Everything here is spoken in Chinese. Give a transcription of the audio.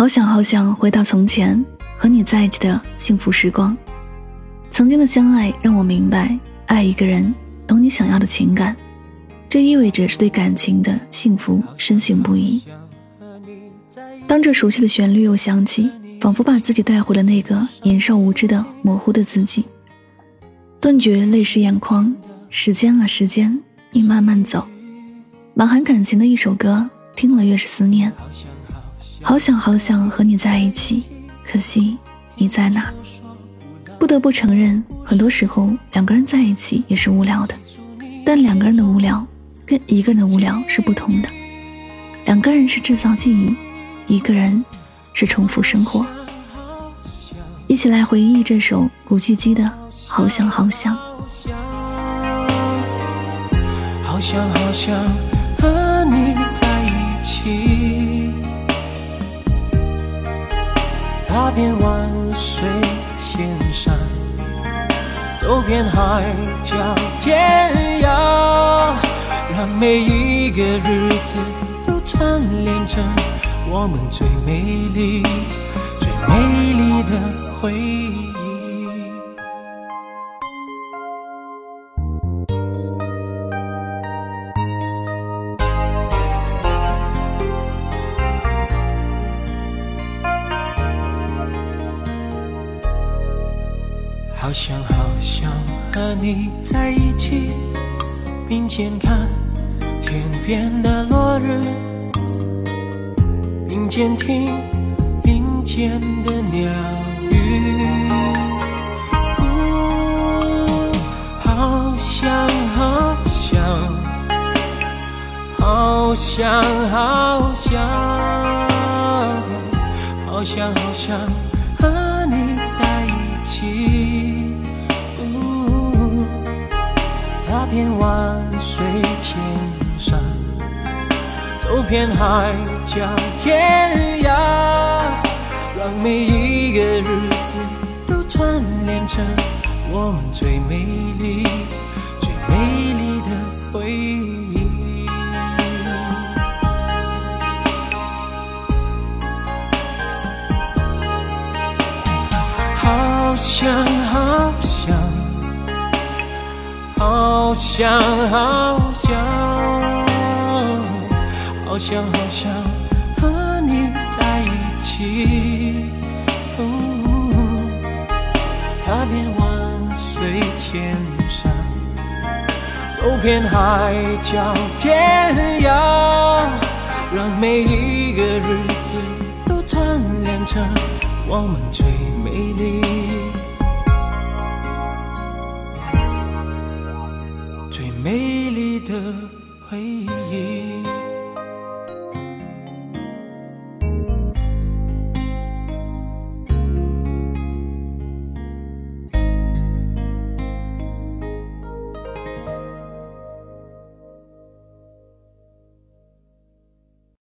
好想好想回到从前和你在一起的幸福时光。曾经的相爱让我明白，爱一个人，懂你想要的情感，这意味着是对感情的幸福深信不疑。当这熟悉的旋律又响起，仿佛把自己带回了那个年少无知的模糊的自己。顿觉泪湿眼眶，时间啊时间，你慢慢走。满含感情的一首歌，听了越是思念。好想好想和你在一起，可惜你在哪？不得不承认，很多时候两个人在一起也是无聊的，但两个人的无聊跟一个人的无聊是不同的。两个人是制造记忆，一个人是重复生活。一起来回忆这首古巨基的《好想好想》。好想好想和你在一起。踏遍万水千山，走遍海角天涯，让每一个日子都串联成我们最美丽、最美丽的回忆。好想好想和你在一起，并肩看天边的落日，并肩听林间的鸟语。好想好想，好想好想，好想好想和你在一起。遍万水千山，走遍海角天涯，让每一个日子都串联成我们最美丽、最美丽的回忆。好想好。想好想，好想好想和你在一起。踏遍万水千山，走遍海角天涯，让每一个日子都串联成我们最美丽。最美丽的回忆。